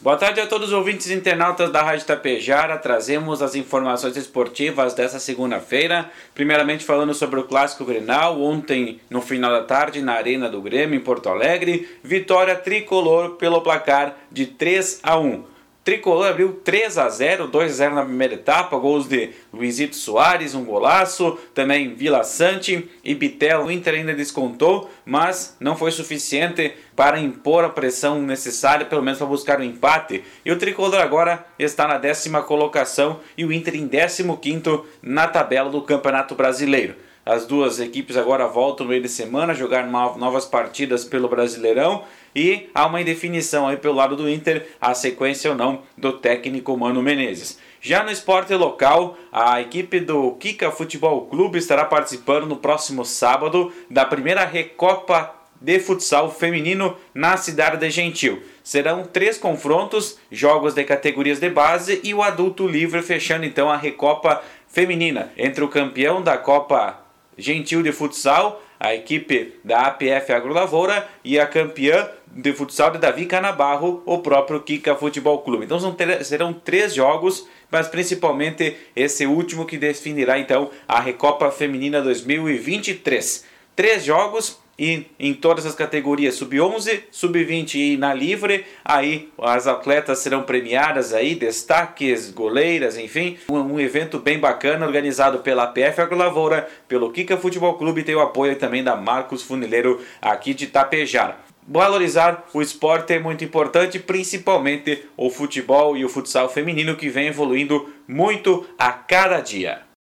Boa tarde a todos os ouvintes internautas da Rádio Tapejara. Trazemos as informações esportivas dessa segunda-feira. Primeiramente falando sobre o Clássico Grenal, ontem no final da tarde na Arena do Grêmio em Porto Alegre, vitória tricolor pelo placar de 3 a 1. Tricolor abriu 3 a 0, 2 a 0 na primeira etapa, gols de Luizito Soares, um golaço, também Vila Sante e Bitel. O Inter ainda descontou, mas não foi suficiente para impor a pressão necessária, pelo menos para buscar o um empate. E o Tricolor agora está na décima colocação e o Inter em décimo quinto na tabela do Campeonato Brasileiro. As duas equipes agora voltam no meio de semana a jogar novas partidas pelo Brasileirão e há uma indefinição aí pelo lado do Inter, a sequência ou não do técnico Mano Menezes. Já no esporte local, a equipe do Kika Futebol Clube estará participando no próximo sábado da primeira Recopa de futsal feminino na cidade de Gentil. Serão três confrontos, jogos de categorias de base e o adulto livre fechando então a Recopa feminina entre o campeão da Copa Gentil de Futsal, a equipe da APF Agrolavoura e a campeã de futsal de Davi Canabarro, o próprio Kika Futebol Clube. Então serão três jogos, mas principalmente esse último que definirá então a Recopa Feminina 2023. Três jogos e em todas as categorias sub-11, sub-20 e na livre, aí as atletas serão premiadas aí, destaques, goleiras, enfim, um, um evento bem bacana organizado pela PF Agrolavoura, pelo Kika Futebol Clube e tem o apoio também da Marcos Funileiro aqui de Tapejar. Valorizar o esporte é muito importante, principalmente o futebol e o futsal feminino que vem evoluindo muito a cada dia.